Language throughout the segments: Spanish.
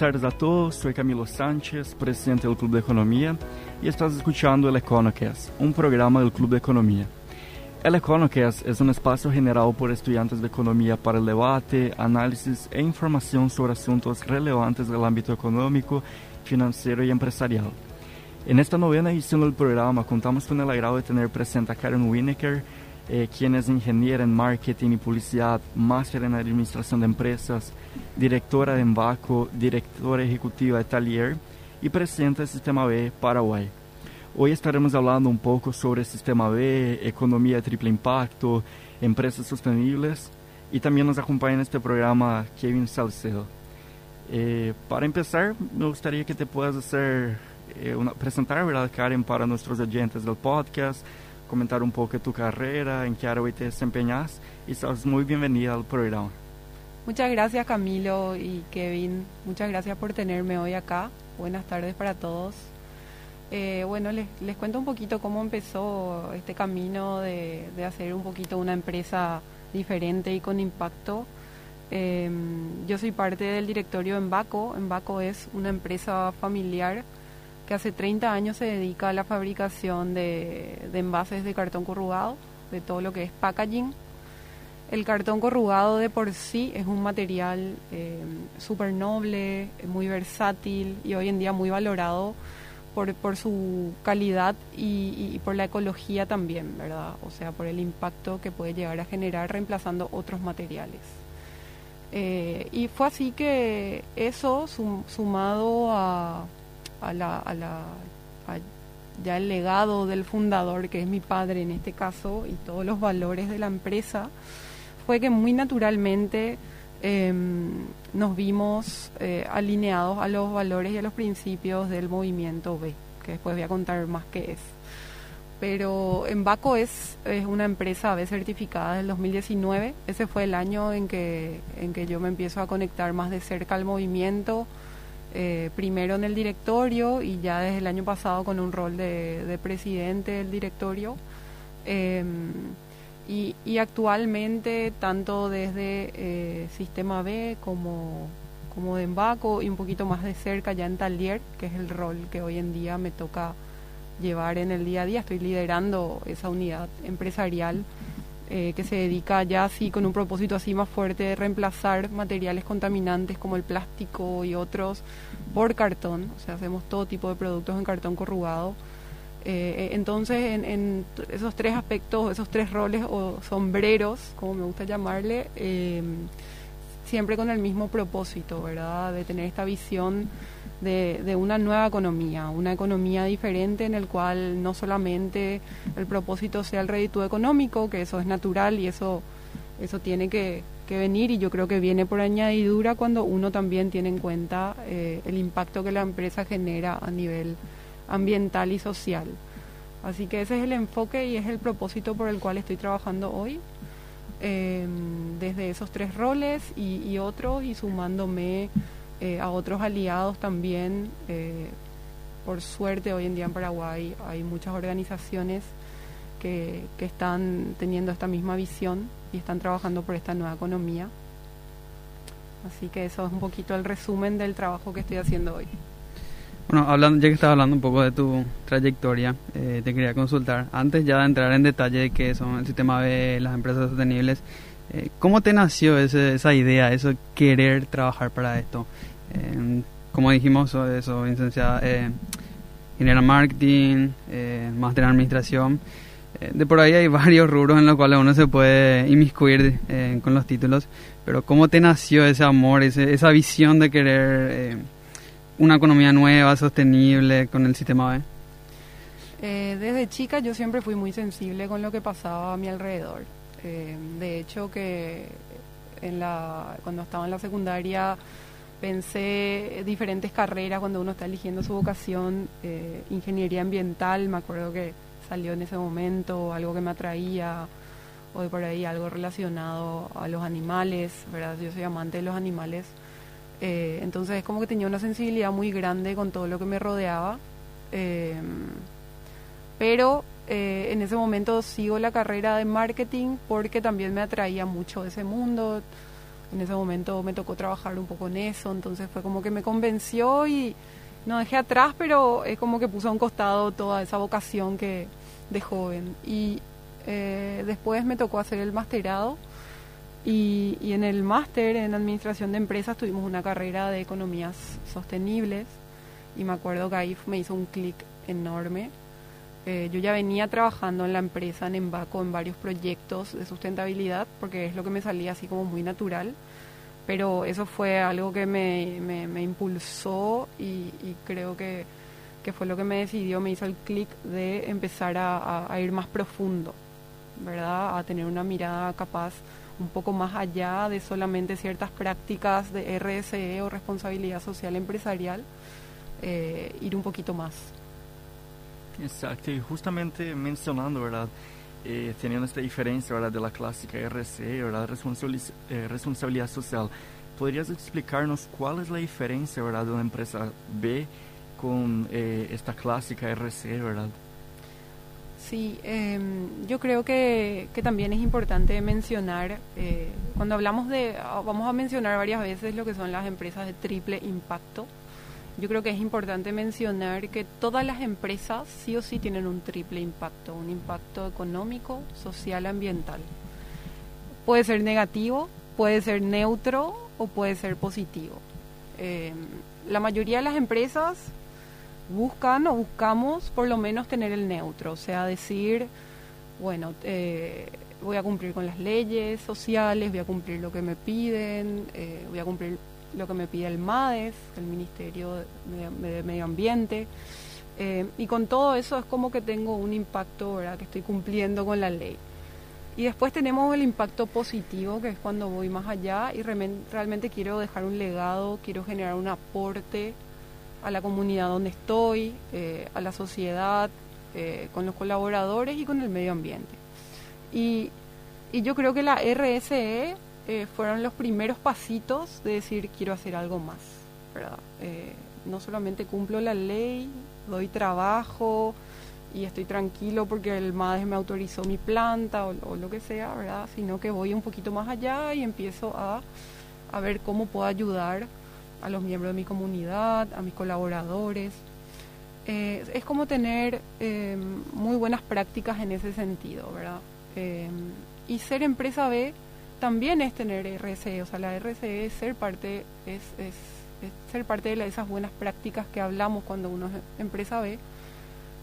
tardes a todos, soy Camilo Sánchez, presidente del Club de Economía, y estás escuchando el EconoCast, un programa del Club de Economía. El EconoCast es un espacio generado por estudiantes de economía para el debate, análisis e información sobre asuntos relevantes del ámbito económico, financiero y empresarial. En esta novena edición del programa contamos con el agrado de tener presente a Karen Wineker, eh, quien es ingeniera en marketing y publicidad, máster en administración de empresas, directora de Embaco, directora ejecutiva de Talier y presidenta del Sistema B Paraguay. Hoy estaremos hablando un poco sobre Sistema B, economía de triple impacto, empresas sostenibles y también nos acompaña en este programa Kevin Salcedo. Eh, para empezar, me gustaría que te puedas hacer eh, una, presentar, ¿verdad, Karen, para nuestros oyentes del podcast, comentar un poco tu carrera, en qué área hoy te desempeñas y estás muy bienvenida al programa. Muchas gracias Camilo y Kevin, muchas gracias por tenerme hoy acá. Buenas tardes para todos. Eh, bueno, les, cuento un poquito cómo empezó este camino de, hacer un poquito una empresa diferente y con impacto. Eh, yo soy parte del directorio Embaco. Embaco es una empresa familiar que hace 30 años se dedica a la fabricación de, envases de cartón corrugado, de todo lo que es packaging. El cartón corrugado de por sí es un material eh, súper noble, muy versátil y hoy en día muy valorado por, su calidad y, por la ecología también, ¿verdad? O sea, por el impacto que puede llegar a generar reemplazando otros materiales. Eh, y fue así que eso sum, sumado a, a la, a la a ya el legado del fundador, que es mi padre en este caso, y todos los valores de la empresa, fue que muy naturalmente eh, nos vimos eh, alineados a los valores y a los principios del movimiento B, que después voy a contar más qué es. Pero Embaco es, es una empresa B certificada del 2019. Ese fue el año en que, en que yo me empiezo a conectar más de cerca al movimiento, eh, primero en el directorio y ya desde el año pasado con un rol de, de presidente del directorio. Y, y, actualmente, tanto desde eh, Sistema B como, como de Embaco y un poquito más de cerca ya en Talier, que es el rol que hoy en día me toca llevar en el día a día. Estoy liderando esa unidad empresarial eh, que se dedica ya así con un propósito así más fuerte de reemplazar materiales contaminantes como el plástico y otros por cartón. O sea, hacemos todo tipo de productos en cartón corrugado. Eh, entonces, en, en, esos tres aspectos, esos tres roles o sombreros, como me gusta llamarle, eh, siempre con el mismo propósito, ¿verdad? De tener esta visión de, una nueva economía, una economía diferente en el cual no solamente el propósito sea el rédito económico, que eso es natural y eso, eso tiene que, venir y yo creo que viene por añadidura cuando uno también tiene en cuenta eh, el impacto que la empresa genera a nivel ambiental y social. Así que ese es el enfoque y es el propósito por el cual estoy trabajando hoy, eh, desde esos tres roles y, y otros y sumándome eh, a otros aliados también. Eh, por suerte hoy en día en Paraguay hay muchas organizaciones que, que están teniendo esta misma visión y están trabajando por esta nueva economía. Así que eso es un poquito el resumen del trabajo que estoy haciendo hoy. Bueno, hablando, ya que estás hablando un poco de tu trayectoria, eh, te quería consultar, antes ya de entrar en detalle de qué son el sistema B, las empresas sostenibles, eh, ¿cómo te nació ese, esa idea, eso querer trabajar para esto? Eh, como dijimos, soy, soy licenciada eh, ingeniera marketing, eh, máster en administración. de por ahí hay varios rubros en los cuales uno se puede inmiscuir con los títulos, pero ¿cómo te nació ese amor, ese, esa visión de querer una economía nueva, sostenible con el sistema B? Eh, desde chica yo siempre fui muy sensible con lo que pasaba a mi alrededor. Eh, de hecho que en la, cuando estaba en la secundaria pensé diferentes carreras cuando uno está eligiendo su vocación, eh, ingeniería ambiental, me acuerdo que salió en ese momento, algo que me atraía, o por ahí algo relacionado a los animales, ¿verdad? Yo soy amante de los animales. Eh, entonces es como que tenía una sensibilidad muy grande con todo lo que me rodeaba. Eh, pero eh, en ese momento sigo la carrera de marketing porque también me atraía mucho ese mundo. En ese momento me tocó trabajar un poco en eso, entonces fue como que me convenció y no dejé atrás, pero es como que puso a un costado toda esa vocación que de joven. Y eh, después me tocó hacer el masterado y, y en el máster en administración de empresas tuvimos una carrera de economías sostenibles y me acuerdo que ahí me hizo un clic enorme. Eh, yo ya venía trabajando en la empresa, en Embaco, en varios proyectos de sustentabilidad, porque es lo que me salía así como muy natural, pero eso fue algo que me, me, impulsó y, creo que, que, fue lo que me decidió, me hizo el clic de empezar a, a ir más profundo, ¿verdad? A tener una mirada capaz un poco más allá de solamente ciertas prácticas de RSE o responsabilidad social empresarial, eh, ir un poquito más. Exacto, y justamente mencionando, ¿verdad? Eh, teniendo esta diferencia ¿verdad? de la clásica RSE, ¿verdad? Responsabilidad, eh, responsabilidad social, ¿podrías explicarnos cuál es la diferencia ¿verdad? de una empresa B con esta clásica RSE, ¿verdad? Sí, em, yo creo que, que, también es importante mencionar, eh, cuando hablamos de, ah, vamos a mencionar varias veces lo que son las empresas de triple impacto, yo creo que es importante mencionar que todas las empresas sí o sí tienen un triple impacto, un impacto económico, social, ambiental. Puede ser negativo, puede ser neutro o puede ser positivo. Em, la mayoría de las empresas buscan o buscamos por lo menos tener el neutro, o sea, decir, bueno, eh, voy a cumplir con las leyes sociales, voy a cumplir lo que me piden, eh, voy a cumplir lo que me pide el MADES, el Ministerio de Medio, Ambiente. Eh, y con todo eso es como que tengo un impacto, ¿verdad? Que estoy cumpliendo con la ley. Y después tenemos el impacto positivo, que es cuando voy más allá y realmente quiero dejar un legado, quiero generar un aporte a la comunidad donde estoy, eh, a la sociedad, eh, con los colaboradores y con el medio ambiente. Y, y yo creo que la RSE eh, fueron los primeros pasitos de decir quiero hacer algo más. ¿verdad? no solamente cumplo la ley, doy trabajo y estoy tranquilo porque el MADES me autorizó mi planta o, lo que sea, ¿verdad? sino que voy un poquito más allá y empiezo a, ver cómo puedo ayudar a los miembros de mi comunidad, a mis colaboradores. Eh, es como tener eh, muy buenas prácticas en ese sentido, ¿verdad? Eh, y ser empresa B también es tener RCE, o sea, la RCE es ser parte, es, es, ser parte de esas buenas prácticas que hablamos cuando uno es empresa B,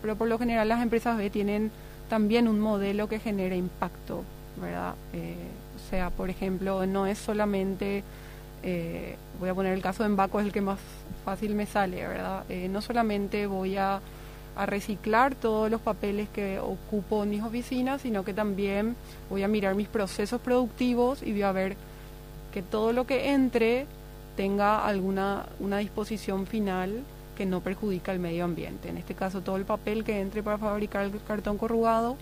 pero por lo general las empresas B tienen también un modelo que genera impacto, ¿verdad? o sea, por ejemplo, no es solamente eh, voy a poner el caso de Embaco, es el que más fácil me sale, ¿verdad? Eh, no solamente voy a, reciclar todos los papeles que ocupo en mis oficinas, sino que también voy a mirar mis procesos productivos y voy a ver que todo lo que entre tenga alguna una disposición final que no perjudica el medio ambiente. En este caso, todo el papel que entre para fabricar el cartón corrugado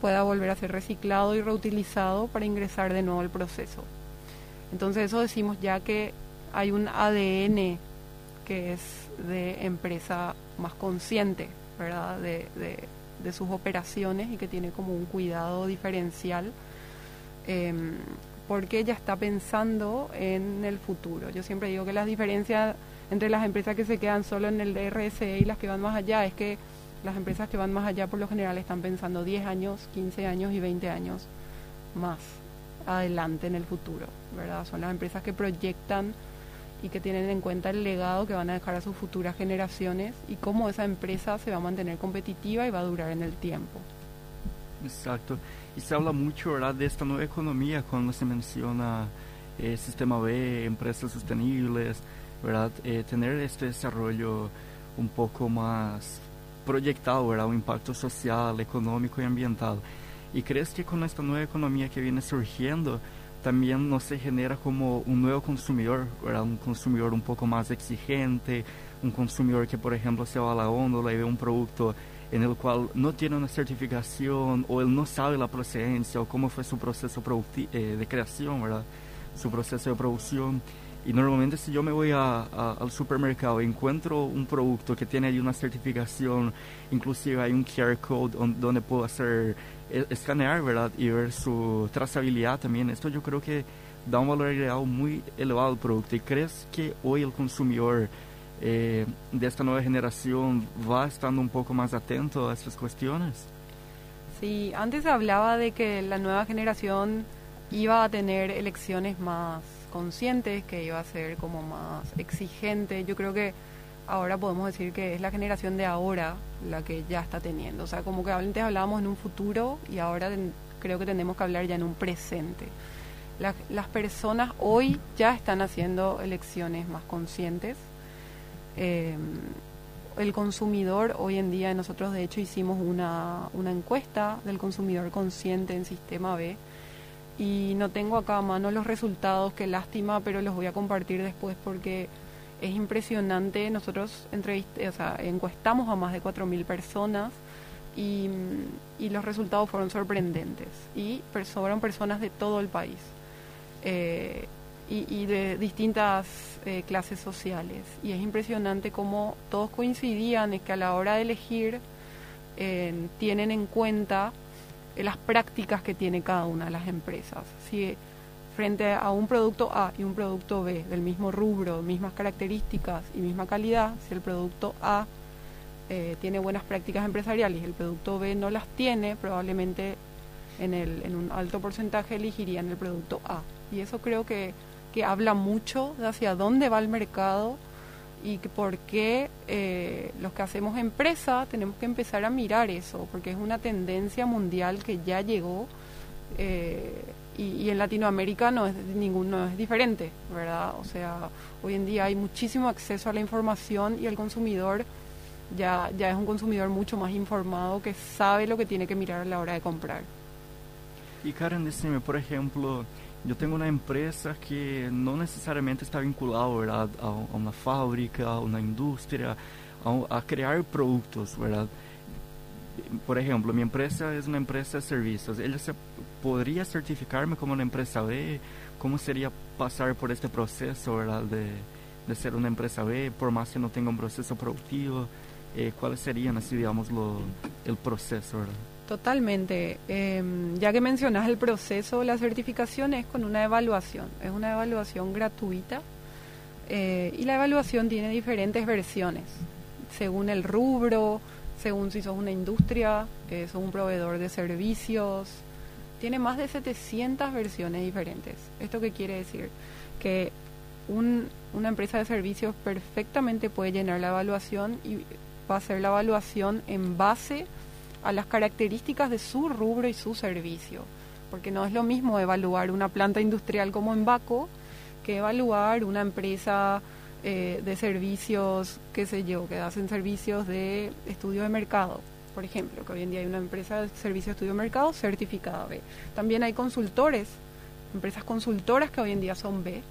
pueda volver a ser reciclado y reutilizado para ingresar de nuevo al proceso. Entonces eso decimos ya que hay un ADN que es de empresa más consciente, ¿verdad? De, de, sus operaciones y que tiene como un cuidado diferencial em, porque ya está pensando en el futuro. Yo siempre digo que las diferencias entre las empresas que se quedan solo en el RSE y las que van más allá es que las empresas que van más allá por lo general están pensando 10 años, 15 años y 20 años más adelante en el futuro, ¿verdad? Son las empresas que proyectan y que tienen en cuenta el legado que van a dejar a sus futuras generaciones y cómo esa empresa se va a mantener competitiva y va a durar en el tiempo. Exacto. Y se habla mucho ¿verdad? de esta nueva economía cuando se menciona eh, sistema B, empresas sostenibles, ¿verdad? Eh, tener este desarrollo un poco más proyectado, ¿verdad? Un impacto social, económico y ambiental. ¿Y crees que con esta nueva economía que viene surgiendo también no se genera como un nuevo consumidor, un consumidor un poco más exigente, un consumidor que por ejemplo se va a la góndola y ve un producto en el cual no tiene una certificación o él no sabe la procedencia o cómo fue su proceso eh, de creación, ¿verdad? su proceso de producción. Y normalmente si yo me voy a, al supermercado y encuentro un producto que tiene ahí una certificación, inclusive hay un QR code donde puedo hacer escanear, ¿verdad? Y ver su trazabilidad también. Esto yo creo que da un valor agregado muy elevado al producto. ¿Y crees que hoy el consumidor eh, de esta nueva generación va estando un poco más atento a estas cuestiones? Sí, antes hablaba de que la nueva generación iba a tener elecciones más conscientes, que iba a ser como más exigente. Yo creo que ahora podemos decir que es la generación de ahora la que ya está teniendo. O sea, como que antes hablábamos en un futuro y ahora creo que tenemos que hablar ya en un presente. las personas hoy ya están haciendo elecciones más conscientes. Eh, el consumidor hoy en día, nosotros de hecho hicimos una, una encuesta del consumidor consciente en Sistema B y no tengo acá a mano los resultados, qué lástima, pero los voy a compartir después porque es impresionante. Nosotros o sea, encuestamos a más de 4.000 personas y, y, los resultados fueron sorprendentes y fueron personas de todo el país eh, y, y, de distintas eh, clases sociales. Y es impresionante cómo todos coincidían en que a la hora de elegir eh, tienen en cuenta las prácticas que tiene cada una de las empresas. Si frente a un producto A y un producto B del mismo rubro, mismas características y misma calidad, si el producto A eh, tiene buenas prácticas empresariales y el producto B no las tiene, probablemente en, el, en un alto porcentaje elegirían el producto A. Y eso creo que, que habla mucho de hacia dónde va el mercado y que por qué eh, los que hacemos empresa tenemos que empezar a mirar eso, porque es una tendencia mundial que ya llegó eh, y, en Latinoamérica no es ninguno es diferente, ¿verdad? O sea, hoy en día hay muchísimo acceso a la información y el consumidor ya, ya es un consumidor mucho más informado que sabe lo que tiene que mirar a la hora de comprar. Y Karen, decime, por ejemplo, yo tengo una empresa que no necesariamente está vinculada. A, una fábrica, a una industria, a, a, crear productos, ¿verdad? Por ejemplo, mi empresa es una empresa de servicios. ¿Ella se, podría certificarme como una empresa B? ¿Cómo sería pasar por este proceso, ¿verdad? De, de ser una empresa B, por más que no tenga un proceso productivo? Eh, ¿Cuáles serían, así digamos, lo, el proceso, ¿verdad? Totalmente. Em, ya que mencionas el proceso, la certificación es con una evaluación. Es una evaluación gratuita eh, y la evaluación tiene diferentes versiones, según el rubro, según si sos una industria, eh, sos un proveedor de servicios. Tiene más de 700 versiones diferentes. ¿Esto qué quiere decir? Que una empresa de servicios perfectamente puede llenar la evaluación y va a hacer la evaluación en base a las características de su rubro y su servicio. Porque no es lo mismo evaluar una planta industrial como en Baco que evaluar una empresa eh, de servicios, qué sé yo, que hacen servicios de estudio de mercado, por ejemplo, que hoy en día hay una empresa de servicio de estudio de mercado certificada B. También hay consultores, empresas consultoras que hoy en día son B,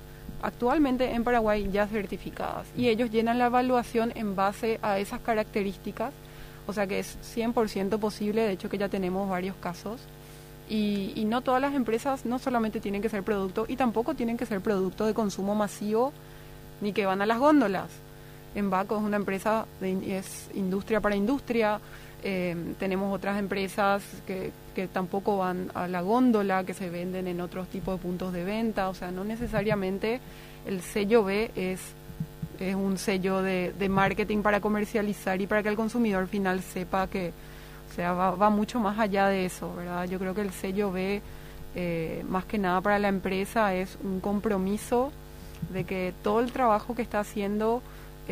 actualmente en Paraguay ya certificadas, y ellos llenan la evaluación en base a esas características o sea que es 100% posible, de hecho que ya tenemos varios casos. Y, no todas las empresas no solamente tienen que ser producto y tampoco tienen que ser producto de consumo masivo ni que van a las góndolas. Embaco es una empresa, de, es industria para industria. Eh, tenemos otras empresas que, que tampoco van a la góndola, que se venden en otros tipos de puntos de venta. O sea, no necesariamente el sello B es es un sello de, marketing para comercializar y para que el consumidor final sepa que, o sea, va, mucho más allá de eso, ¿verdad? Yo creo que el sello B, eh, más que nada para la empresa, es un compromiso de que todo el trabajo que está haciendo,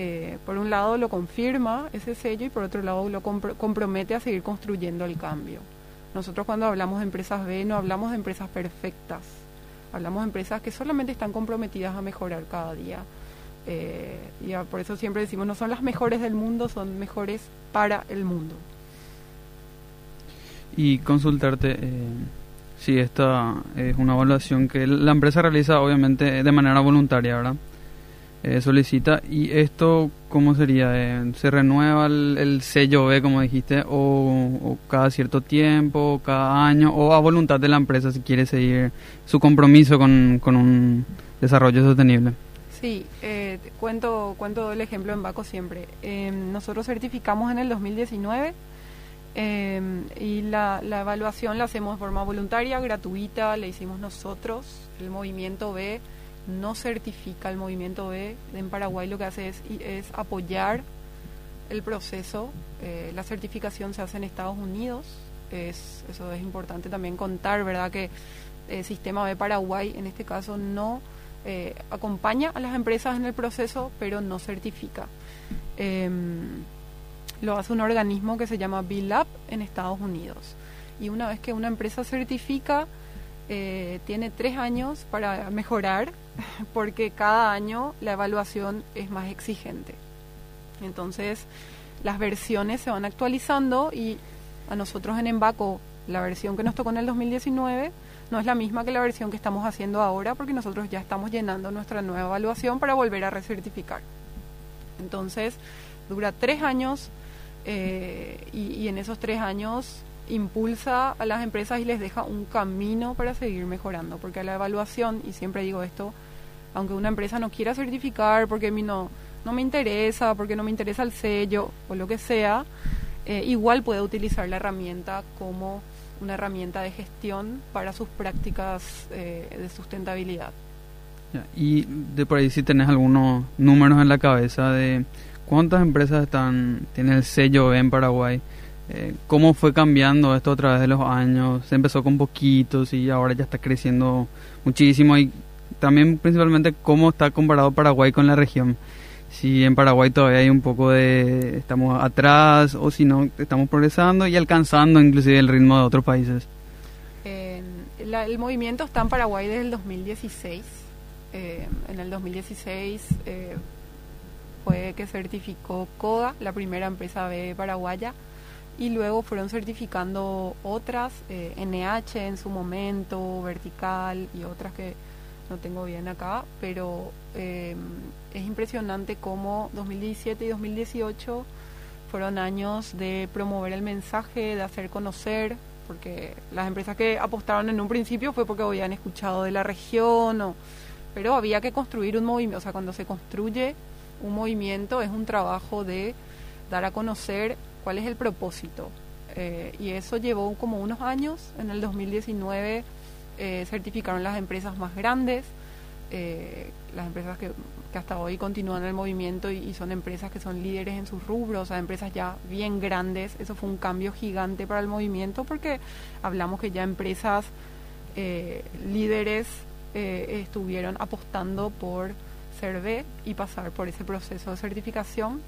eh, por un lado lo confirma ese sello y por otro lado lo compromete a seguir construyendo el cambio. Nosotros cuando hablamos de empresas B no hablamos de empresas perfectas, hablamos de empresas que solamente están comprometidas a mejorar cada día eh, y por eso siempre decimos, no son las mejores del mundo, son mejores para el mundo. Y consultarte eh, si esta es una evaluación que la empresa realiza obviamente de manera voluntaria, ¿verdad? Eh, solicita y esto cómo sería eh, se renueva el, sello B como dijiste o, cada cierto tiempo cada año o a voluntad de la empresa si quiere seguir su compromiso con, con un desarrollo sostenible Sí, eh, cuento, cuento el ejemplo en Baco siempre. Em, nosotros certificamos en el 2019 Em, y la, la, evaluación la hacemos de forma voluntaria, gratuita, la hicimos nosotros. El movimiento B no certifica, el movimiento B en Paraguay lo que hace es, apoyar el proceso. Eh, la certificación se hace en Estados Unidos. Es, eso es importante también contar, ¿verdad? Que el sistema B Paraguay en este caso no eh, acompaña a las empresas en el proceso, pero no certifica. Em, lo hace un organismo que se llama BILAB en Estados Unidos. Y una vez que una empresa certifica, eh, tiene tres años para mejorar, porque cada año la evaluación es más exigente. Entonces, las versiones se van actualizando y a nosotros en Embaco, la versión que nos tocó en el 2019 no es la misma que la versión que estamos haciendo ahora, porque nosotros ya estamos llenando nuestra nueva evaluación para volver a recertificar. Entonces, dura tres años eh, y, en esos tres años impulsa a las empresas y les deja un camino para seguir mejorando, porque la evaluación, y siempre digo esto, aunque una empresa no quiera certificar porque a mí no, no me interesa, porque no me interesa el sello o lo que sea, eh, igual puede utilizar la herramienta como una herramienta de gestión para sus prácticas eh, de sustentabilidad. Y de por ahí si tenés algunos números en la cabeza de ¿Cuántas empresas están tienen el sello en Paraguay? Eh, ¿Cómo fue cambiando esto a través de los años? Se empezó con poquitos y ahora ya está creciendo muchísimo. Y también principalmente cómo está comparado Paraguay con la región. Si en Paraguay todavía hay un poco de... estamos atrás o si no, estamos progresando y alcanzando inclusive el ritmo de otros países. el movimiento está en Paraguay desde el 2016. Eh, en el 2016 eh, fue que certificó CODA, la primera empresa B paraguaya, y luego fueron certificando otras, NH eh, en su momento, Vertical y otras que no tengo bien acá, pero eh, es impresionante cómo 2017 y 2018 fueron años de promover el mensaje, de hacer conocer, porque las empresas que apostaron en un principio fue porque habían escuchado de la región, o, pero había que construir un movimiento, o sea, cuando se construye un movimiento es un trabajo de dar a conocer cuál es el propósito. Eh, y eso llevó como unos años. En el 2019 eh, certificaron las empresas más grandes, eh, las empresas que, hasta hoy continúan el movimiento y, son empresas que son líderes en sus rubros, o sea, empresas ya bien grandes. Eso fue un cambio gigante para el movimiento porque hablamos que ya empresas líderes estuvieron apostando por ser y pasar por ese proceso de certificación.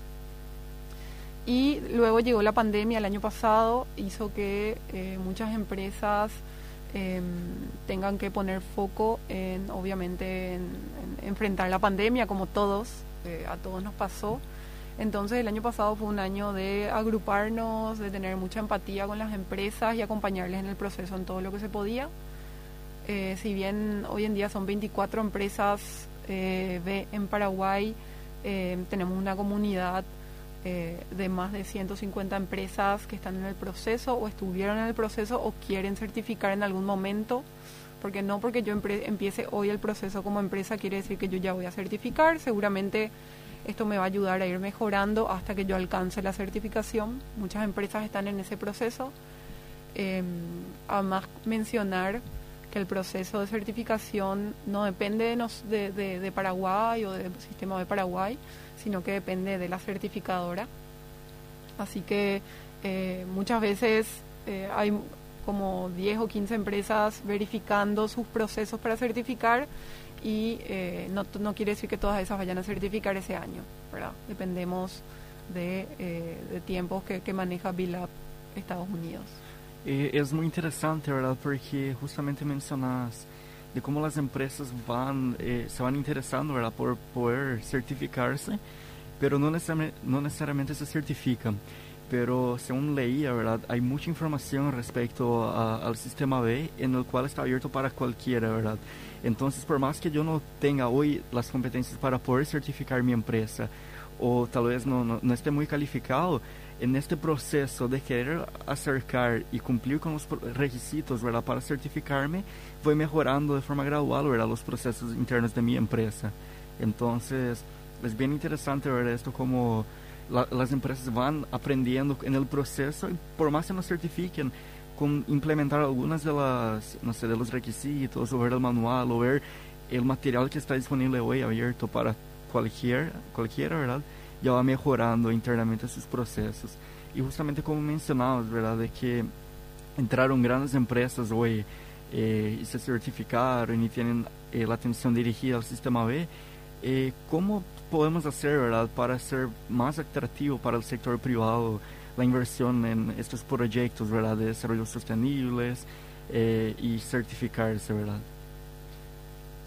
Y luego llegó la pandemia el año pasado, hizo que eh, muchas empresas em, tengan que poner foco en, obviamente, en, enfrentar la pandemia, como todos, eh, a todos nos pasó. Entonces el año pasado fue un año de agruparnos, de tener mucha empatía con las empresas y acompañarles en el proceso en todo lo que se podía. Eh, si bien hoy en día son 24 empresas eh, en Paraguay eh, tenemos una comunidad eh, de más de 150 empresas que están en el proceso o estuvieron en el proceso o quieren certificar en algún momento, porque no porque yo empiece hoy el proceso como empresa quiere decir que yo ya voy a certificar, seguramente esto me va a ayudar a ir mejorando hasta que yo alcance la certificación. Muchas empresas están en ese proceso. Eh, además mencionar que el proceso de certificación no depende de, de, Paraguay o del sistema de Paraguay, sino que depende de la certificadora. Así que eh, muchas veces eh, hay como 10 o 15 empresas verificando sus procesos para certificar y eh, no, quiere decir que todas esas vayan a certificar ese año. Dependemos de, de tiempos que, que maneja BILAB Estados Unidos. É muito interessante, verdade, porque justamente mencionas de como as empresas vão eh, se vão interessando, verdade, por poder certificar-se, pero não necessariamente, não necessariamente se certificam. Pero según leía, verdad, hay mucha información respecto a, al sistema B en el cual está abierto para cualquiera, verdad. Entonces, por más que yo no tenga hoy las competencias para poder certificar mi empresa, o tal vez no, no, no esté muy calificado, en este proceso de querer acercar y cumplir con los requisitos ¿verdad? para certificarme, voy mejorando de forma gradual ¿verdad? los procesos internos de mi empresa. Entonces, es bien interesante ver esto como las empresas van aprendiendo en el proceso y por más que no certifiquen, con implementar algunas de las, no sé, de los requisitos, o ver el manual, o ver el material que está disponible hoy abierto para cualquier, cualquiera, ¿verdad? Ya va mejorando internamente sus procesos. Y justamente como mencionabas, ¿verdad? De que entraron grandes empresas hoy eh, se certificaron y tienen eh, la atención dirigida al sistema B. Eh, ¿Cómo podemos hacer, verdad, para ser más atractivo para el sector privado la inversión en estos proyectos, verdad, de desarrollo sostenibles y certificarse, verdad?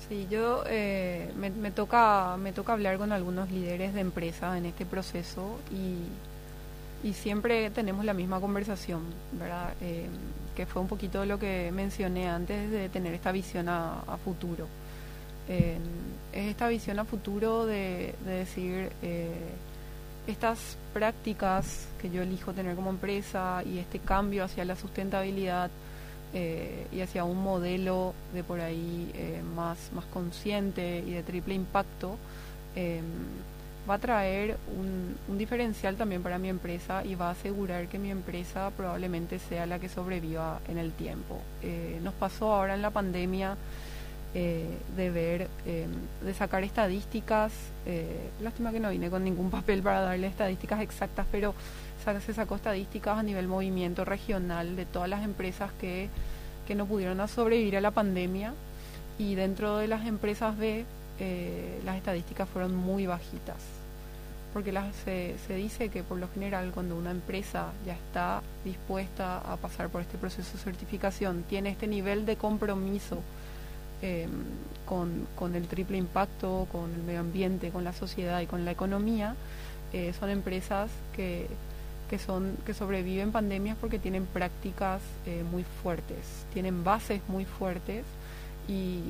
Sí, yo eh, me, me, toca me toca hablar con algunos líderes de empresa en este proceso y, y siempre tenemos la misma conversación, ¿verdad? Eh, que fue un poquito lo que mencioné antes de tener esta visión a, futuro. Eh, es esta visión a futuro de, de decir estas prácticas que yo elijo tener como empresa y este cambio hacia la sustentabilidad eh, y hacia un modelo de por ahí eh, más, más consciente y de triple impacto, em, va a traer un, un, diferencial también para mi empresa y va a asegurar que mi empresa probablemente sea la que sobreviva en el tiempo. Eh, nos pasó ahora en la pandemia de ver, de sacar estadísticas, lástima que no vine con ningún papel para darle estadísticas exactas, pero se sacó estadísticas a nivel movimiento regional de todas las empresas que, que no pudieron sobrevivir a la pandemia. Y dentro de las empresas B eh, las estadísticas fueron muy bajitas. Porque se, dice que por lo general cuando una empresa ya está dispuesta a pasar por este proceso de certificación, tiene este nivel de compromiso eh, con, con, el triple impacto, con el medio ambiente, con la sociedad y con la economía, eh, son empresas que que, son, que sobreviven pandemias porque tienen prácticas eh, muy fuertes, tienen bases muy fuertes y,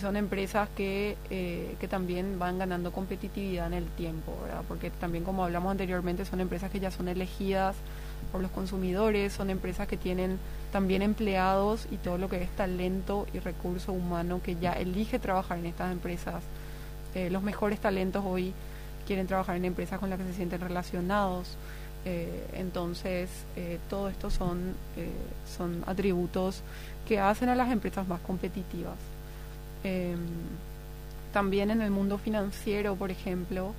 son empresas que, eh, que también van ganando competitividad en el tiempo, ¿verdad? porque también como hablamos anteriormente son empresas que ya son elegidas por los consumidores, son empresas que tienen también empleados y todo lo que es talento y recurso humano que ya elige trabajar en estas empresas. Eh, los mejores talentos hoy quieren trabajar en empresas con las que se sienten relacionados. Eh, entonces, eh, todo esto son, eh, son atributos que hacen a las empresas más competitivas. Em, también en el mundo financiero, por ejemplo,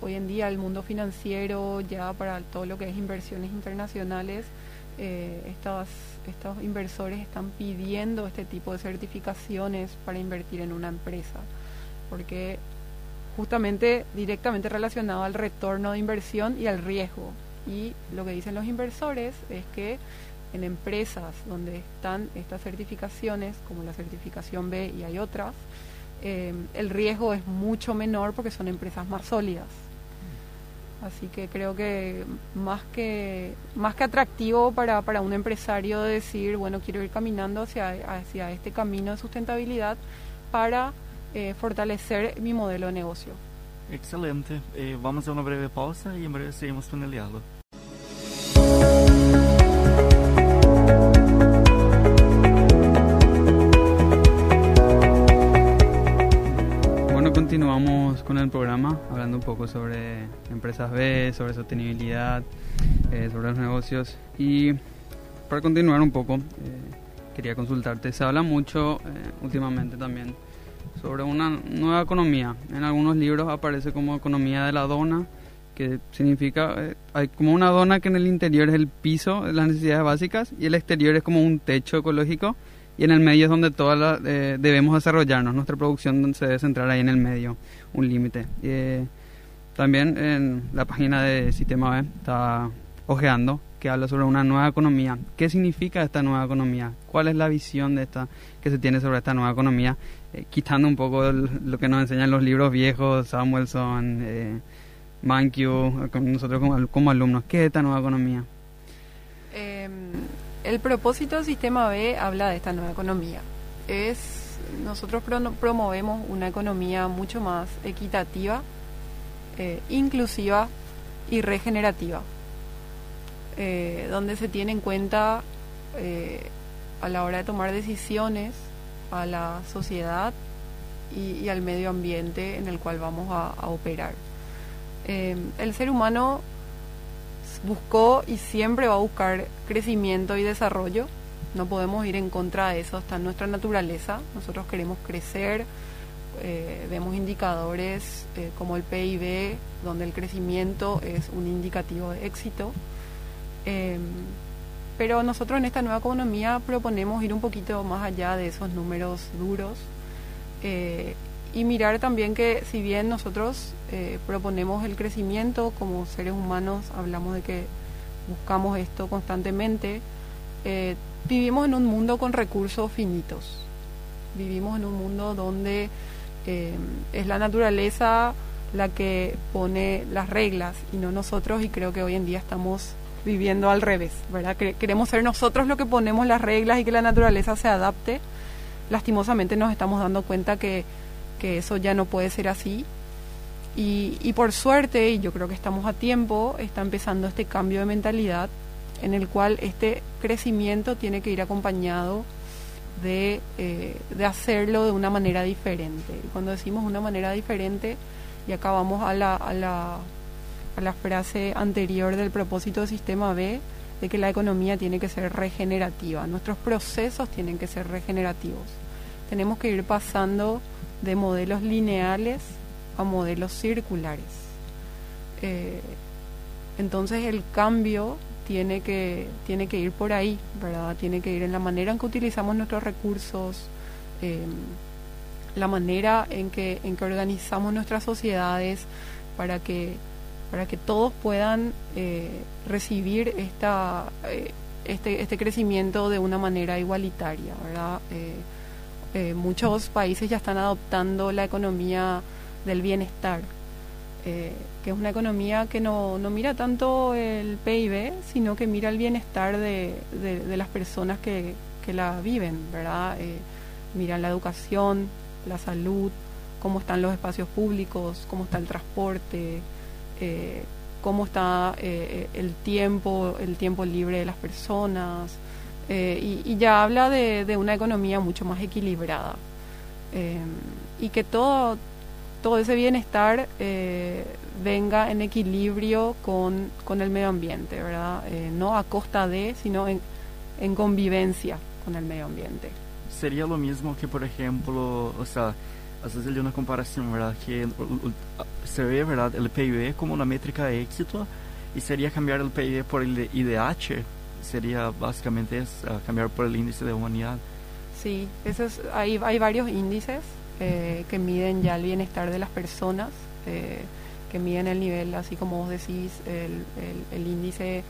hoy en día el mundo financiero ya para todo lo que es inversiones internacionales, estos, estos inversores están pidiendo este tipo de certificaciones para invertir en una empresa, porque justamente directamente relacionado al retorno de inversión y al riesgo. Y lo que dicen los inversores es que en empresas donde están estas certificaciones, como la certificación B y hay otras, eh, el riesgo es mucho menor porque son empresas más sólidas. Así que creo que más que más que atractivo para, para un empresario decir, bueno, quiero ir caminando hacia, hacia este camino de sustentabilidad para eh, fortalecer mi modelo de negocio. Excelente. Eh, vamos a una breve pausa y en breve seguimos con el diálogo. Bueno, continuamos con el programa hablando un poco sobre empresas B, sobre sostenibilidad, eh, sobre los negocios y para continuar un poco quería consultarte. Se habla mucho últimamente también sobre una nueva economía. En algunos libros aparece como economía de la dona, que significa, eh, hay como una dona que en el interior es el piso de las necesidades básicas y el exterior es como un techo ecológico y en el medio es donde todas eh, debemos desarrollarnos, nuestra producción se debe centrar ahí en el medio, un límite. Eh, también en la página de Sistema B está ojeando que habla sobre una nueva economía. ¿Qué significa esta nueva economía? ¿Cuál es la visión de esta que se tiene sobre esta nueva economía? Eh, quitando un poco lo que nos enseñan los libros viejos, Samuelson, eh, Mankiw, nosotros como, alumnos. ¿Qué es esta nueva economía? Em, el propósito del sistema B habla de esta nueva economía. Es nosotros promovemos una economía mucho más equitativa, eh, inclusiva y regenerativa, eh, donde se tiene en cuenta a la hora de tomar decisiones a la sociedad y, al medio ambiente en el cual vamos a, operar. Eh, el ser humano buscó y siempre va a buscar crecimiento y desarrollo. No podemos ir en contra de eso, está en nuestra naturaleza. Nosotros queremos crecer, eh, vemos indicadores eh, como el PIB, donde el crecimiento es un indicativo de éxito. Pero nosotros en esta nueva economía proponemos ir un poquito más allá de esos números duros eh, y mirar también que si bien nosotros proponemos el crecimiento como seres humanos, hablamos de que buscamos esto constantemente, vivimos en un mundo con recursos finitos. Vivimos en un mundo donde eh, es la naturaleza la que pone las reglas y no nosotros y creo que hoy en día estamos viviendo al revés, ¿verdad? Queremos ser nosotros los que ponemos las reglas y que la naturaleza se adapte. Lastimosamente nos estamos dando cuenta que, que eso ya no puede ser así. Y, y por suerte, y yo creo que estamos a tiempo, está empezando este cambio de mentalidad en el cual este crecimiento tiene que ir acompañado de, eh, de hacerlo de una manera diferente. Y cuando decimos una manera diferente, y acá vamos a la, a la, a la frase anterior del propósito del sistema B, de que la economía tiene que ser regenerativa, nuestros procesos tienen que ser regenerativos. Tenemos que ir pasando de modelos lineales a modelos circulares. Eh, entonces el cambio tiene que, tiene que ir por ahí, ¿verdad? Tiene que ir en la manera en que utilizamos nuestros recursos, em, la manera en que, en que organizamos nuestras sociedades para que, para que todos puedan eh, recibir esta, eh, este, este crecimiento de una manera igualitaria, ¿verdad? Eh, muchos países ya están adoptando la economía del bienestar, eh, que es una economía que no, no, mira tanto el PIB, sino que mira el bienestar de, las personas que, la viven, ¿verdad? Eh, miran la educación, la salud, cómo están los espacios públicos, cómo está el transporte, eh, cómo está el tiempo, el tiempo libre de las personas, y, y, ya habla de, de, una economía mucho más equilibrada. y que todo, todo ese bienestar eh, venga en equilibrio con, con, el medio ambiente, ¿verdad? Eh, no a costa de, sino en, en, convivencia con el medio ambiente. Sería lo mismo que, por ejemplo, o sea, haces una comparación, ¿verdad? Que se ve, ¿verdad? El PIB como una métrica de éxito y sería cambiar el PIB por el IDH, sería básicamente uh, cambiar por el índice de humanidad. Sí, eso es, hay, hay varios índices eh, que miden ya el bienestar de las personas, eh, que miden el nivel, así como vos decís, el, el, índice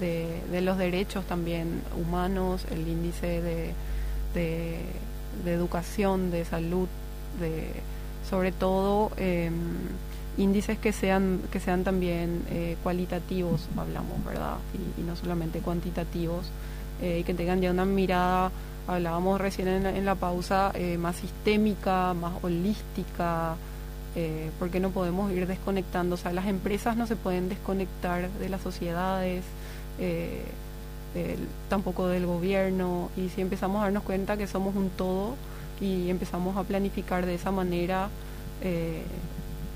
de, de, los derechos también humanos, el índice de, de, educación, de salud, de sobre todo em, índices que sean que sean también eh, cualitativos, hablamos, ¿verdad? Y, no solamente cuantitativos, y que tengan ya una mirada hablábamos recién en la, pausa, eh, más sistémica, más holística, eh, porque no podemos ir desconectando, o sea, las empresas no se pueden desconectar de las sociedades, eh, tampoco del gobierno, y si empezamos a darnos cuenta que somos un todo y empezamos a planificar de esa manera, eh,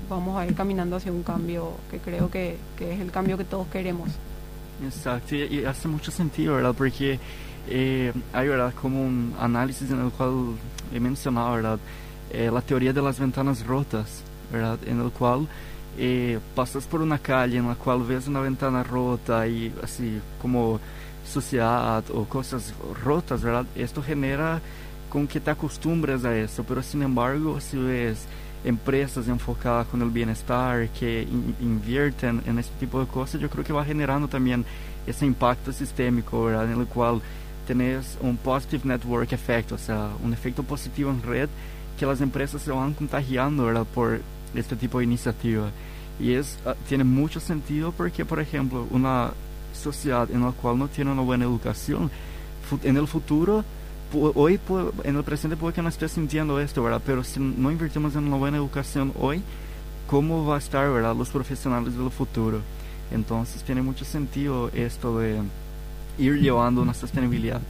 vamos a ir caminando hacia un cambio que creo que, que es el cambio que todos queremos. Exacto, y, hace mucho sentido, ¿verdad? Porque eh, hay ¿verdad? como un análisis en el cual he mencionado ¿verdad? Eh, la teoría de las ventanas rotas, ¿verdad? en el cual eh, pasas por una calle en la cual ves una ventana rota y así como suciedad o cosas rotas, ¿verdad? Esto genera con que te acostumbres a eso, pero sin embargo si ves empresas enfocadas con el bienestar que in invierten en este tipo de cosas, yo creo que va generando también ese impacto sistémico, ¿verdad? En el cual tenés un positive network effect, o sea, un efecto positivo en red que las empresas se van contagiando ¿verdad? por este tipo de iniciativa. Y es, uh, tiene mucho sentido porque, por ejemplo, una sociedad en la cual no tiene una buena educación, en el futuro, hoy, en el presente puede que no esté sintiendo esto, ¿verdad? Pero si no invertimos en una buena educación hoy, ¿cómo va a estar, ¿verdad? Los profesionales del futuro. Entonces tiene mucho sentido esto de ir llevando una sostenibilidad,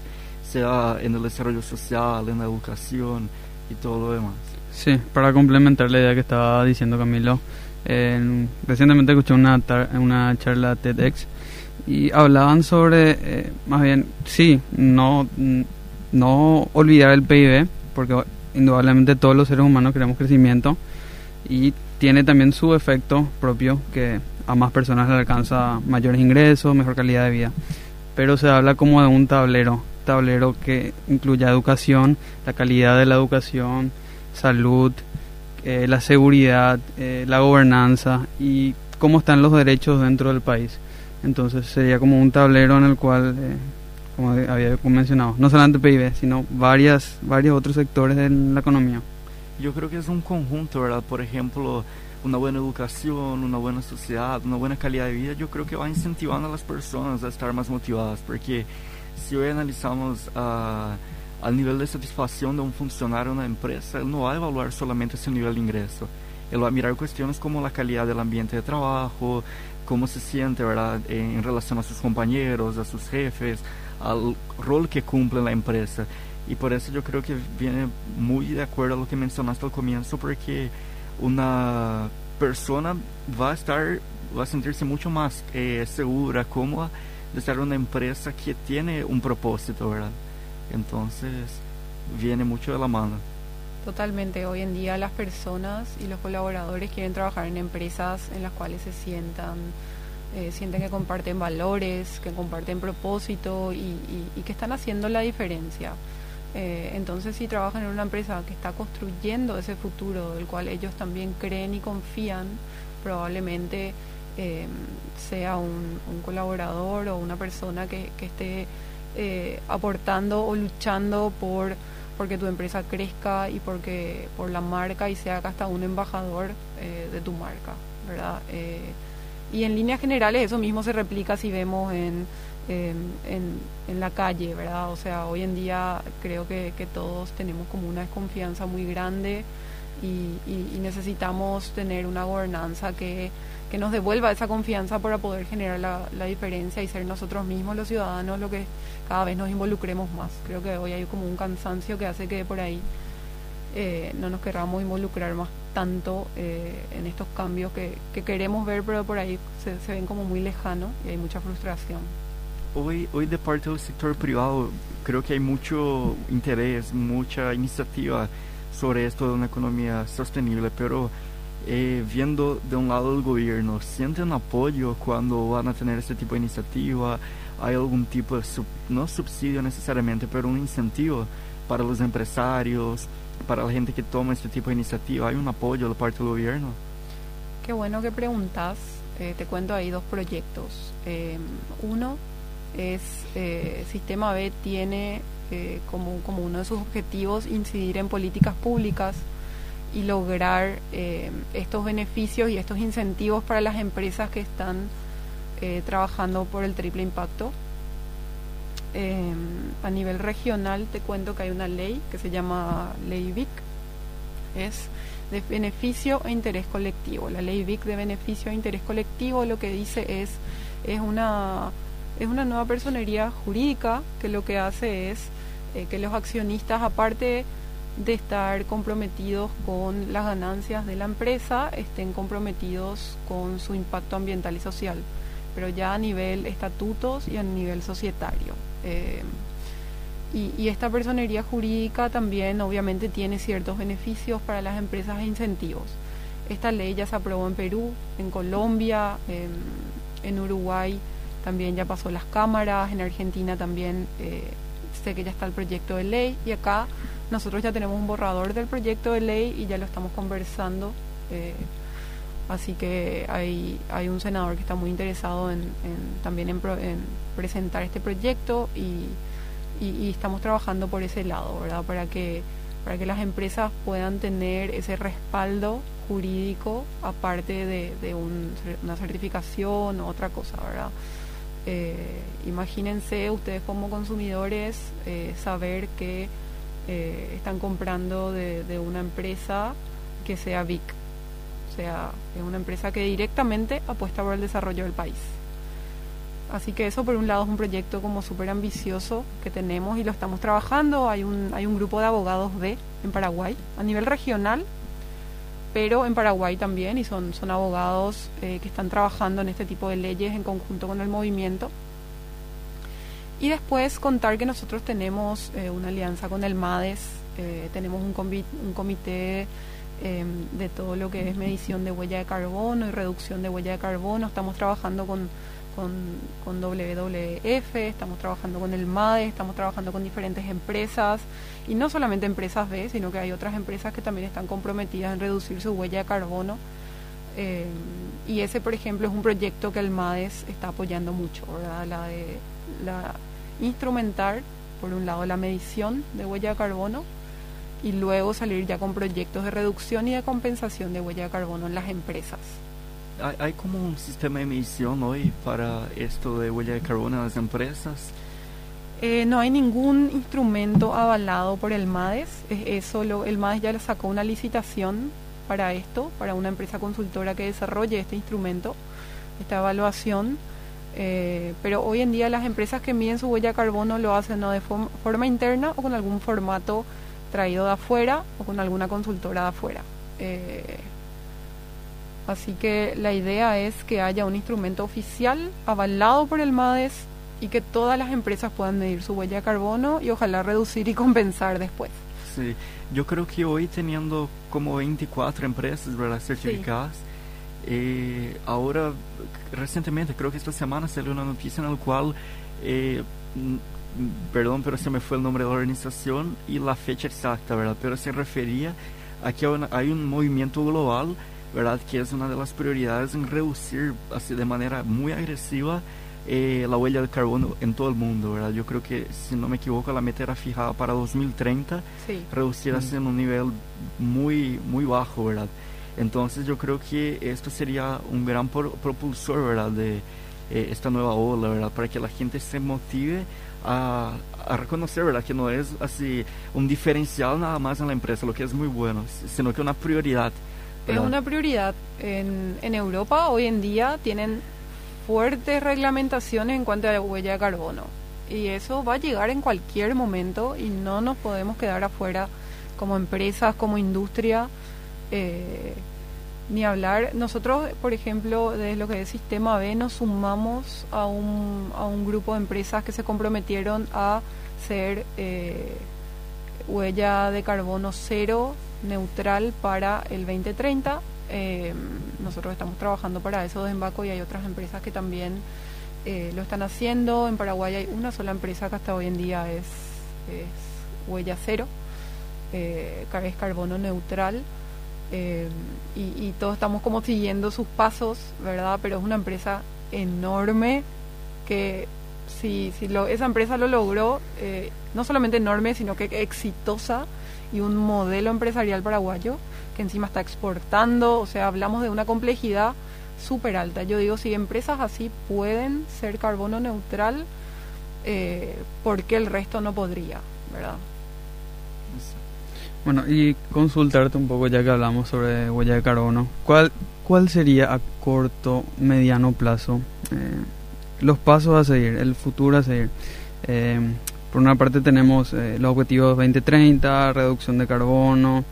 sea en el desarrollo social, en la educación y todo lo demás. Sí, para complementar la idea que estaba diciendo Camilo, recientemente escuché una, una charla TEDx y hablaban sobre, eh, más bien, sí, no, no olvidar el PIB, porque indudablemente todos los seres humanos queremos crecimiento y tiene también su efecto propio que a más personas le alcanza mayores ingresos, mejor calidad de vida. Pero se habla como de un tablero, tablero que incluya educación, la calidad de la educación, salud, eh, la seguridad, eh, la gobernanza y cómo están los derechos dentro del país. Entonces sería como un tablero en el cual, eh, como había mencionado, no solamente PIB, sino varias, varios otros sectores de la economía. Yo creo que es un conjunto, ¿verdad? Por ejemplo, una buena educación, una buena sociedad, una buena calidad de vida, yo creo que va incentivando a las personas a estar más motivadas, porque si hoy analizamos a... al nivel de satisfacción de un funcionario en una empresa, él no va a evaluar solamente su nivel de ingreso. Él va a mirar cuestiones como la calidad del ambiente de trabajo, cómo se siente ¿verdad? en relación a sus compañeros, a sus jefes, al rol que cumple la empresa. Y por eso yo creo que viene muy de acuerdo a lo que mencionaste al comienzo, porque una persona va a estar, va a sentirse mucho más eh, segura, cómoda de en una empresa que tiene un propósito, ¿verdad? Entonces, viene mucho de la mano. Totalmente, hoy en día las personas y los colaboradores quieren trabajar en empresas en las cuales se sientan, eh, sienten que comparten valores, que comparten propósito y, que están haciendo la diferencia. Eh, entonces, si trabajan en una empresa que está construyendo ese futuro del cual ellos también creen y confían, probablemente eh, sea un, colaborador o una persona que, esté eh, aportando o luchando por porque tu empresa crezca y porque por la marca y sea hasta un embajador de tu marca, ¿verdad? Y en líneas generales eso mismo se replica si vemos en, en, la calle, ¿verdad? O sea, hoy en día creo que, que todos tenemos como una desconfianza muy grande y necesitamos tener una gobernanza que que nos devuelva esa confianza para poder generar la, diferencia y ser nosotros mismos los ciudadanos lo que cada vez nos involucremos más. Creo que hoy hay como un cansancio que hace que por ahí eh, no nos queramos involucrar más tanto eh, en estos cambios que, queremos ver, pero por ahí se, ven como muy lejanos y hay mucha frustración. Hoy, hoy de parte del sector privado creo que hay mucho interés, mucha iniciativa sobre esto de una economía sostenible, pero eh, viendo de un lado el gobierno, ¿sienten apoyo cuando van a tener este tipo de iniciativa? ¿Hay algún tipo de, no subsidio necesariamente, pero un incentivo para los empresarios, para la gente que toma este tipo de iniciativa? ¿Hay un apoyo de parte del gobierno? Qué bueno que preguntas. Eh, te cuento ahí dos proyectos. Eh, uno es Sistema B tiene como, como uno de sus objetivos incidir en políticas públicas y lograr eh, estos beneficios y estos incentivos para las empresas que están eh, trabajando por el triple impacto. Eh, a nivel regional te cuento que hay una ley que se llama Ley VIC, es de beneficio e interés colectivo. La ley VIC de beneficio e interés colectivo lo que dice es, es, una, es una nueva personería jurídica que lo que hace es que los accionistas, aparte de estar comprometidos con las ganancias de la empresa, estén comprometidos con su impacto ambiental y social, pero ya a nivel estatutos y a nivel societario. Eh, y, esta personería jurídica también obviamente tiene ciertos beneficios para las empresas e incentivos. Esta ley ya se aprobó en Perú, en Colombia, en, Uruguay también ya pasó las cámaras, en Argentina también eh, sé que ya está el proyecto de ley y acá nosotros ya tenemos un borrador del proyecto de ley y ya lo estamos conversando. Eh, así que hay, un senador que está muy interesado en, también en, presentar este proyecto y, estamos trabajando por ese lado, ¿verdad? Para que, para que las empresas puedan tener ese respaldo jurídico aparte de, una certificación o otra cosa, ¿verdad? Eh, imagínense ustedes como consumidores eh, saber que eh, están comprando de, una empresa que sea VIC. Sea, es una empresa que directamente apuesta por el desarrollo del país. Así que eso por un lado es un proyecto como súper ambicioso que tenemos y lo estamos trabajando. Hay un, hay un grupo de abogados B en Paraguay a nivel regional, pero en Paraguay también, y son, son abogados eh, que están trabajando en este tipo de leyes en conjunto con el movimiento. Y después contar que nosotros tenemos eh, una alianza con el MADES, eh, tenemos un, un comité em, de todo lo que es medición de huella de carbono y reducción de huella de carbono. Estamos trabajando con, con, WWF, estamos trabajando con el MADES, estamos trabajando con diferentes empresas, y no solamente empresas B, sino que hay otras empresas que también están comprometidas en reducir su huella de carbono. Eh, y ese, por ejemplo, es un proyecto que el MADES está apoyando mucho, ¿verdad? La de la instrumentar, por un lado, la medición de huella de carbono y luego salir ya con proyectos de reducción y de compensación de huella de carbono en las empresas. ¿Hay, hay como un sistema de medición hoy para esto de huella de carbono en las empresas? Eh, no hay ningún instrumento avalado por el MADES. Es, solo, el MADES ya le sacó una licitación para esto, para una empresa consultora que desarrolle este instrumento, esta evaluación. Eh, pero hoy en día las empresas que miden su huella de carbono lo hacen de forma interna o con algún formato traído de afuera o con alguna consultora de afuera. Eh, así que la idea es que haya un instrumento oficial avalado por el MADES y que todas las empresas puedan medir su huella de carbono y ojalá reducir y compensar después. Sí, yo creo que hoy teniendo como 24 empresas ¿verdad? certificadas, eh, ahora recientemente, creo que esta semana salió una noticia en la cual, eh, perdón, pero se me fue el nombre de la organización y la fecha exacta, ¿verdad? Pero se refería a que hay un movimiento global, ¿verdad? Que es una de las prioridades en reducir así de manera muy agresiva eh, la huella de carbono en todo el mundo, ¿verdad? Yo creo que, si no me equivoco, la meta era fijada para 2030, sí. reducirse mm. en un nivel muy, muy bajo, ¿verdad? Entonces yo creo que esto sería un gran propulsor, ¿verdad? De eh, esta nueva ola, ¿verdad? Para que la gente se motive a, a, reconocer, ¿verdad? Que no es así un diferencial nada más en la empresa, lo que es muy bueno, sino que una prioridad. Es una prioridad. En, en Europa hoy en día tienen fuertes reglamentaciones en cuanto a la huella de carbono. Y eso va a llegar en cualquier momento y no nos podemos quedar afuera como empresas, como industria, eh, ni hablar. Nosotros, por ejemplo, desde lo que es Sistema B, nos sumamos a un, a un grupo de empresas que se comprometieron a ser eh, huella de carbono cero neutral para el 2030 eh, nosotros estamos trabajando para eso de Embaco y hay otras empresas que también eh, lo están haciendo. En Paraguay hay una sola empresa que hasta hoy en día es, huella cero, eh, es carbono neutral. Eh, y, todos estamos como siguiendo sus pasos, ¿verdad? Pero es una empresa enorme que si, si lo, esa empresa lo logró, no solamente enorme, sino que exitosa y un modelo empresarial paraguayo que encima está exportando, o sea, hablamos de una complejidad súper alta. Yo digo, si empresas así pueden ser carbono neutral, eh, ¿por qué el resto no podría? ¿Verdad? Bueno, y consultarte un poco ya que hablamos sobre huella de carbono, ¿cuál, cuál sería a corto, mediano plazo eh, los pasos a seguir, el futuro a seguir? Eh, por una parte tenemos los objetivos 2030, reducción de carbono,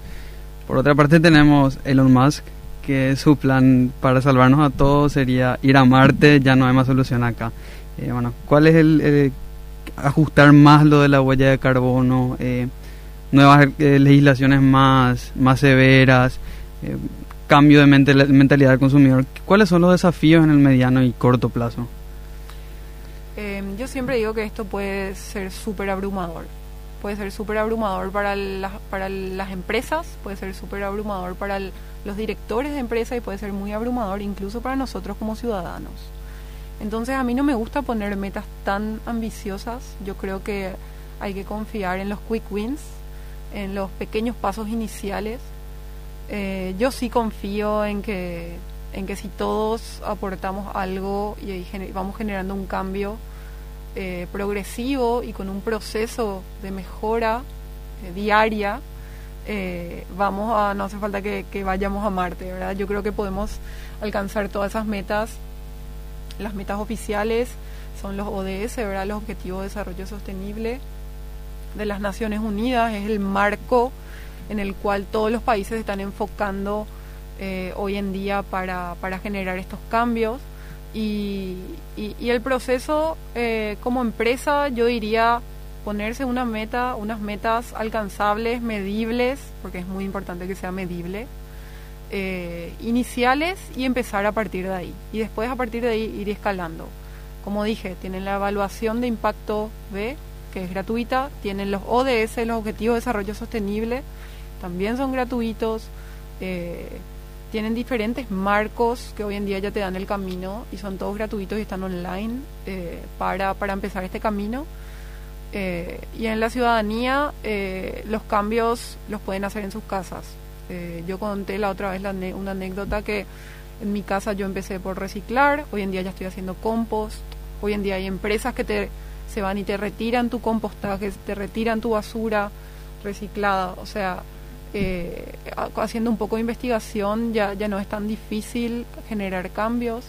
por otra parte tenemos Elon Musk, que su plan para salvarnos a todos sería ir a Marte, ya no hay más solución acá. Eh, bueno, ¿cuál es el, ajustar más lo de la huella de carbono? Eh, nuevas eh, legislaciones más, más severas, cambio de mentalidad del consumidor. ¿Cuáles son los desafíos en el mediano y corto plazo? yo siempre digo que esto puede ser súper abrumador puede ser súper abrumador para, para las empresas, puede ser súper abrumador para los directores de empresas y puede ser muy abrumador incluso para nosotros como ciudadanos. Entonces a mí no me gusta poner metas tan ambiciosas, yo creo que hay que confiar en los quick wins, en los pequeños pasos iniciales. Eh, yo sí confío en que, en que si todos aportamos algo y vamos generando un cambio, eh, progresivo y con un proceso de mejora eh, diaria, vamos a, no hace falta que, vayamos a Marte, ¿verdad? Yo creo que podemos alcanzar todas esas metas. Las metas oficiales son los ODS, ¿verdad? Los Objetivos de Desarrollo Sostenible de las Naciones Unidas, es el marco en el cual todos los países están enfocando eh, hoy en día para, para generar estos cambios. Y, y, el proceso eh, como empresa, yo diría ponerse una meta, unas metas alcanzables, medibles, porque es muy importante que sea medible, eh, iniciales y empezar a partir de ahí. Y después a partir de ahí ir escalando. Como dije, tienen la evaluación de impacto B, que es gratuita, tienen los ODS, los Objetivos de Desarrollo Sostenible, también son gratuitos. Eh, tienen diferentes marcos que hoy en día ya te dan el camino y son todos gratuitos y están online eh, para, para, empezar este camino. Eh, y en la ciudadanía los cambios los pueden hacer en sus casas. yo conté la otra vez la, una anécdota que en mi casa yo empecé por reciclar, hoy en día ya estoy haciendo compost, hoy en día hay empresas que te, se van y te retiran tu compostaje, te retiran tu basura reciclada, o sea, eh, haciendo un poco de investigación ya, ya no es tan difícil generar cambios.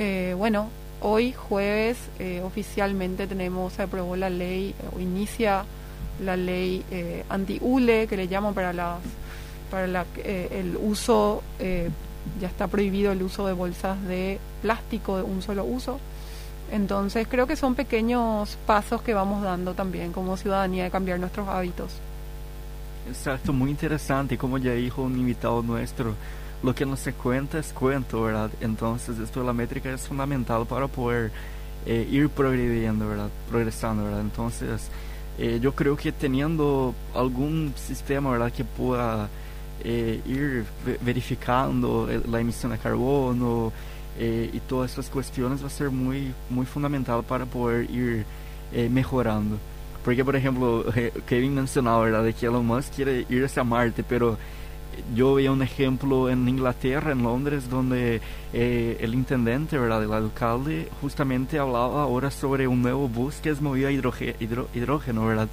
Eh, bueno, hoy jueves eh, oficialmente tenemos, se aprobó la ley o inicia la ley anti-ULE que le llaman para las para la, el uso ya está prohibido el uso de bolsas de plástico de un solo uso. Entonces creo que son pequeños pasos que vamos dando también como ciudadanía de cambiar nuestros hábitos. Exacto, muy interesante. Como ya dijo un invitado nuestro, lo que no se cuenta es cuento, ¿verdad? Entonces, esto de la métrica es fundamental para poder eh, ir progrediendo, ¿verdad? Progresando, ¿verdad? Entonces, eh, yo creo que teniendo algún sistema, ¿verdad? Que pueda eh, ir verificando la emisión de carbono y todas estas cuestiones va a ser muy, muy fundamental para poder ir mejorando. Porque, por ejemplo, Kevin mencionaba, ¿verdad?, de que Elon Musk quiere ir hacia Marte, pero yo veía un ejemplo en Inglaterra, en Londres, donde eh, el intendente, ¿verdad?, el alcalde, justamente hablaba ahora sobre un nuevo bus que es movido a hidrógeno, ¿verdad?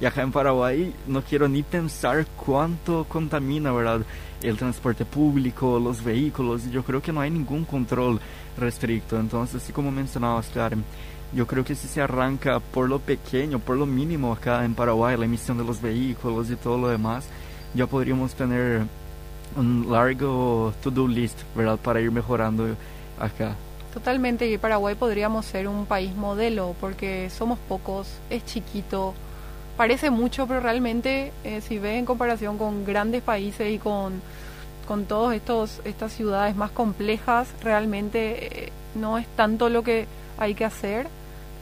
Y acá en Paraguay no quiero ni pensar cuánto contamina, ¿verdad? El transporte público, los vehículos. Yo creo que no hay ningún control restricto. Entonces, así como mencionabas, Karen, yo creo que si se arranca por lo pequeño, por lo mínimo acá en Paraguay, la emisión de los vehículos y todo lo demás, ya podríamos tener un largo to-do list, ¿verdad? Para ir mejorando acá. Totalmente, y Paraguay podríamos ser un país modelo porque somos pocos, es chiquito, parece mucho, pero realmente eh, si ves en comparación con grandes países y con, con todas estas ciudades más complejas, realmente eh, no es tanto lo que hay que hacer.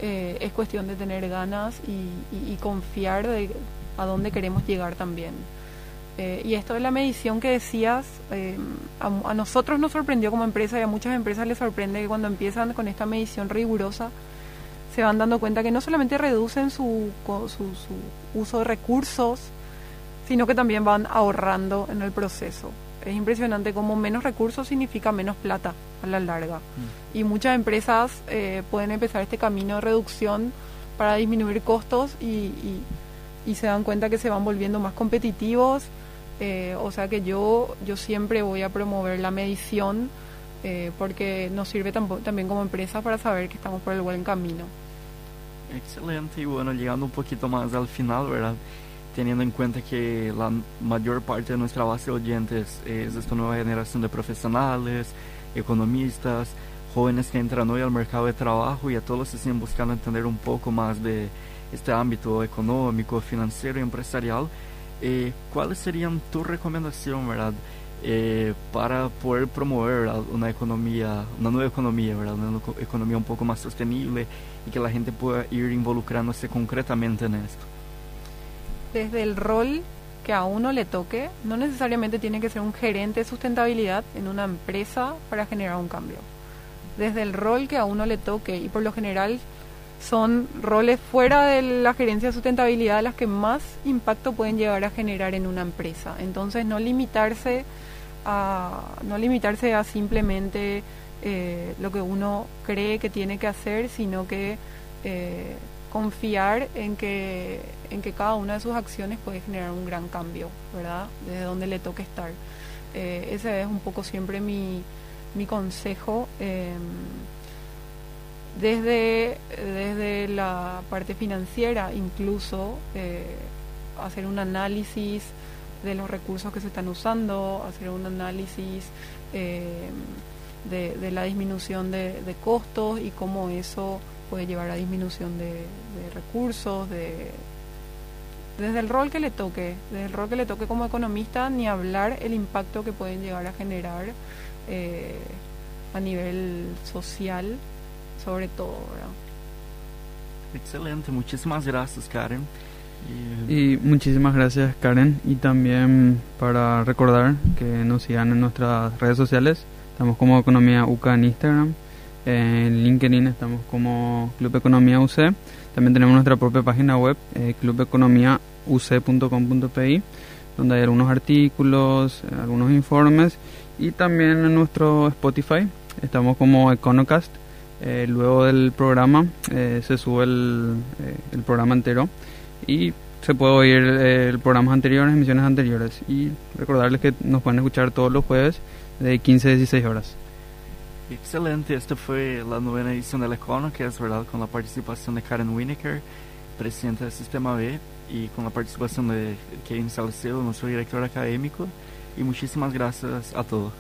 Eh, es cuestión de tener ganas y, confiar de a dónde queremos llegar también. Y esto de la medición que decías, eh, a, nosotros nos sorprendió como empresa y a muchas empresas les sorprende que cuando empiezan con esta medición rigurosa se van dando cuenta que no solamente reducen su, su, su uso de recursos, sino que también van ahorrando en el proceso es impresionante cómo menos recursos significa menos plata a la larga. Mm. Y muchas empresas eh, pueden empezar este camino de reducción para disminuir costos y, y, se dan cuenta que se van volviendo más competitivos. Eh, o sea que yo, yo siempre voy a promover la medición eh, porque nos sirve también como empresa para saber que estamos por el buen camino. Excelente y bueno, llegando un poquito más al final, ¿verdad? teniendo en cuenta que la mayor parte de nuestra base de oyentes es esta nueva generación de profesionales, economistas, jóvenes que entran hoy al mercado de trabajo y a todos se siguen buscando entender un poco más de este ámbito económico, financiero y empresarial. Eh, ¿Cuáles serían tu recomendación, verdad, eh, para poder promover una economía, una nueva economía, verdad, una economía un poco más sostenible y que la gente pueda ir involucrándose concretamente en esto? desde el rol que a uno le toque, no necesariamente tiene que ser un gerente de sustentabilidad en una empresa para generar un cambio. Desde el rol que a uno le toque, y por lo general son roles fuera de la gerencia de sustentabilidad las que más impacto pueden llegar a generar en una empresa. Entonces no limitarse a, no limitarse a simplemente eh, lo que uno cree que tiene que hacer, sino que eh, confiar en que, en que cada una de sus acciones puede generar un gran cambio, ¿verdad? Desde donde le toque estar. Eh, ese es un poco siempre mi, mi consejo. Em, desde, desde la parte financiera, incluso hacer un análisis de los recursos que se están usando, hacer un análisis eh, de, la disminución de, costos y cómo eso puede llevar a disminución de, recursos, de desde el rol que le toque, desde el rol que le toque como economista, ni hablar el impacto que pueden llegar a generar eh, a nivel social, sobre todo. Excelente, muchísimas gracias Karen. Y, muchísimas gracias Karen. Y también para recordar que nos sigan en nuestras redes sociales, estamos como Economía UCA en Instagram, en LinkedIn estamos como Club Economía UC, también tenemos nuestra propia página web, eh, clubeconomiauc.com.pi, donde hay algunos artículos, eh, algunos informes. Y también en nuestro Spotify, estamos como Econocast. Eh, luego del programa eh, se sube el, el programa entero y se puede oír eh, el programas anteriores, emisiones anteriores. Y recordarles que nos pueden escuchar todos los jueves de 15 a 16 horas. Excelente, esta fue la novena edición del Econo, que es verdad con la participación de Karen Winokur, presidenta del Sistema B, y con la participación de Kevin Salcedo, nuestro director académico. Y muchísimas gracias a todos.